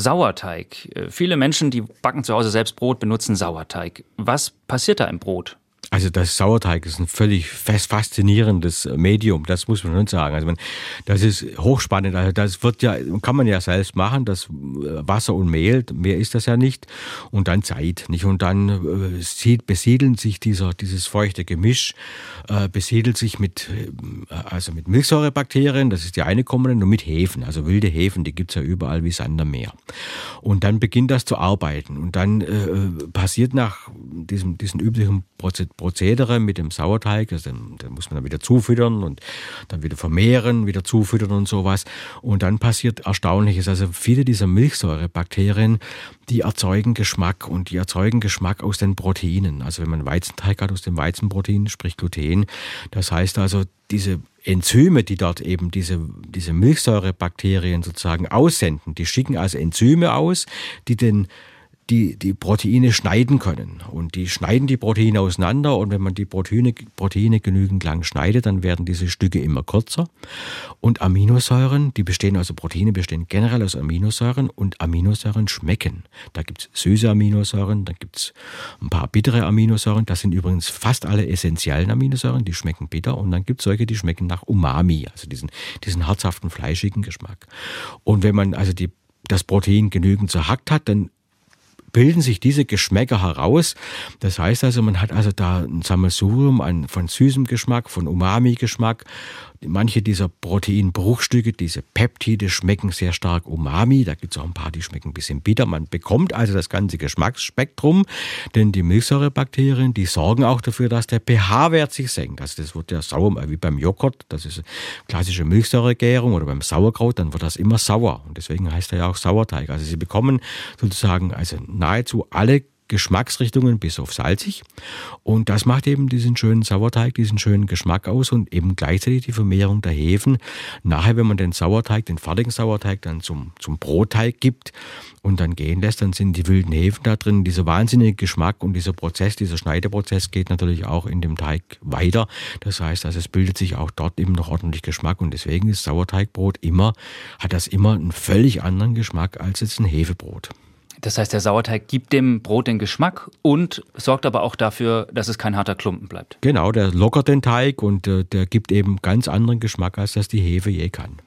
Sauerteig. Äh, viele Menschen, die backen zu Hause selbst Brot, benutzen Sauerteig. Was passiert da im Brot? Also das Sauerteig ist ein völlig faszinierendes Medium, das muss man schon sagen. Also man, das ist hochspannend. Also das wird ja, kann man ja selbst machen, das Wasser und Mehl, mehr ist das ja nicht. Und dann Zeit, nicht? Und dann äh, besiedeln sich dieser, dieses feuchte Gemisch, äh, besiedelt sich mit, äh, also mit Milchsäurebakterien, das ist die eine Komponente, und mit Hefen, also wilde Hefen, die gibt's ja überall wie Sand am Meer. Und dann beginnt das zu arbeiten. Und dann äh, passiert nach diesem, diesen üblichen Prozedere mit dem Sauerteig. Also den, den, muss man dann wieder zufüttern und dann wieder vermehren, wieder zufüttern und sowas. Und dann passiert Erstaunliches. Also viele dieser Milchsäurebakterien, die erzeugen Geschmack und die erzeugen Geschmack aus den Proteinen. Also wenn man Weizenteig hat aus dem Weizenprotein, sprich Gluten. Das heißt also, diese Enzyme, die dort eben diese, diese Milchsäurebakterien sozusagen aussenden, die schicken also Enzyme aus, die den die die Proteine schneiden können. Und die schneiden die Proteine auseinander und wenn man die Proteine, Proteine genügend lang schneidet, dann werden diese Stücke immer kürzer. Und Aminosäuren, die bestehen, also Proteine bestehen generell aus Aminosäuren und Aminosäuren schmecken. Da gibt es süße Aminosäuren, da gibt es ein paar bittere Aminosäuren. Das sind übrigens fast alle essentiellen Aminosäuren, die schmecken bitter. Und dann gibt es solche, die schmecken nach Umami, also diesen, diesen herzhaften, fleischigen Geschmack. Und wenn man also die das Protein genügend zerhackt hat, dann bilden sich diese Geschmäcker heraus. Das heißt also, man hat also da ein Sammelsurium von süßem Geschmack, von Umami-Geschmack Manche dieser Proteinbruchstücke, diese Peptide, schmecken sehr stark umami. Da gibt es auch ein paar, die schmecken ein bisschen bitter. Man bekommt also das ganze Geschmacksspektrum, denn die Milchsäurebakterien, die sorgen auch dafür, dass der pH-Wert sich senkt. Also das wird ja sauer, wie beim Joghurt, das ist klassische Milchsäuregärung oder beim Sauerkraut, dann wird das immer sauer. Und deswegen heißt er ja auch Sauerteig. Also Sie bekommen sozusagen also nahezu alle Geschmacksrichtungen bis auf salzig. Und das macht eben diesen schönen Sauerteig, diesen schönen Geschmack aus und eben gleichzeitig die Vermehrung der Hefen. Nachher, wenn man den Sauerteig, den fertigen Sauerteig dann zum, zum Brotteig gibt und dann gehen lässt, dann sind die wilden Hefen da drin. Dieser wahnsinnige Geschmack und dieser Prozess, dieser Schneideprozess geht natürlich auch in dem Teig weiter. Das heißt, also es bildet sich auch dort eben noch ordentlich Geschmack und deswegen ist Sauerteigbrot immer, hat das immer einen völlig anderen Geschmack als jetzt ein Hefebrot. Das heißt, der Sauerteig gibt dem Brot den Geschmack und sorgt aber auch dafür, dass es kein harter Klumpen bleibt. Genau, der lockert den Teig und äh, der gibt eben ganz anderen Geschmack, als das die Hefe je kann.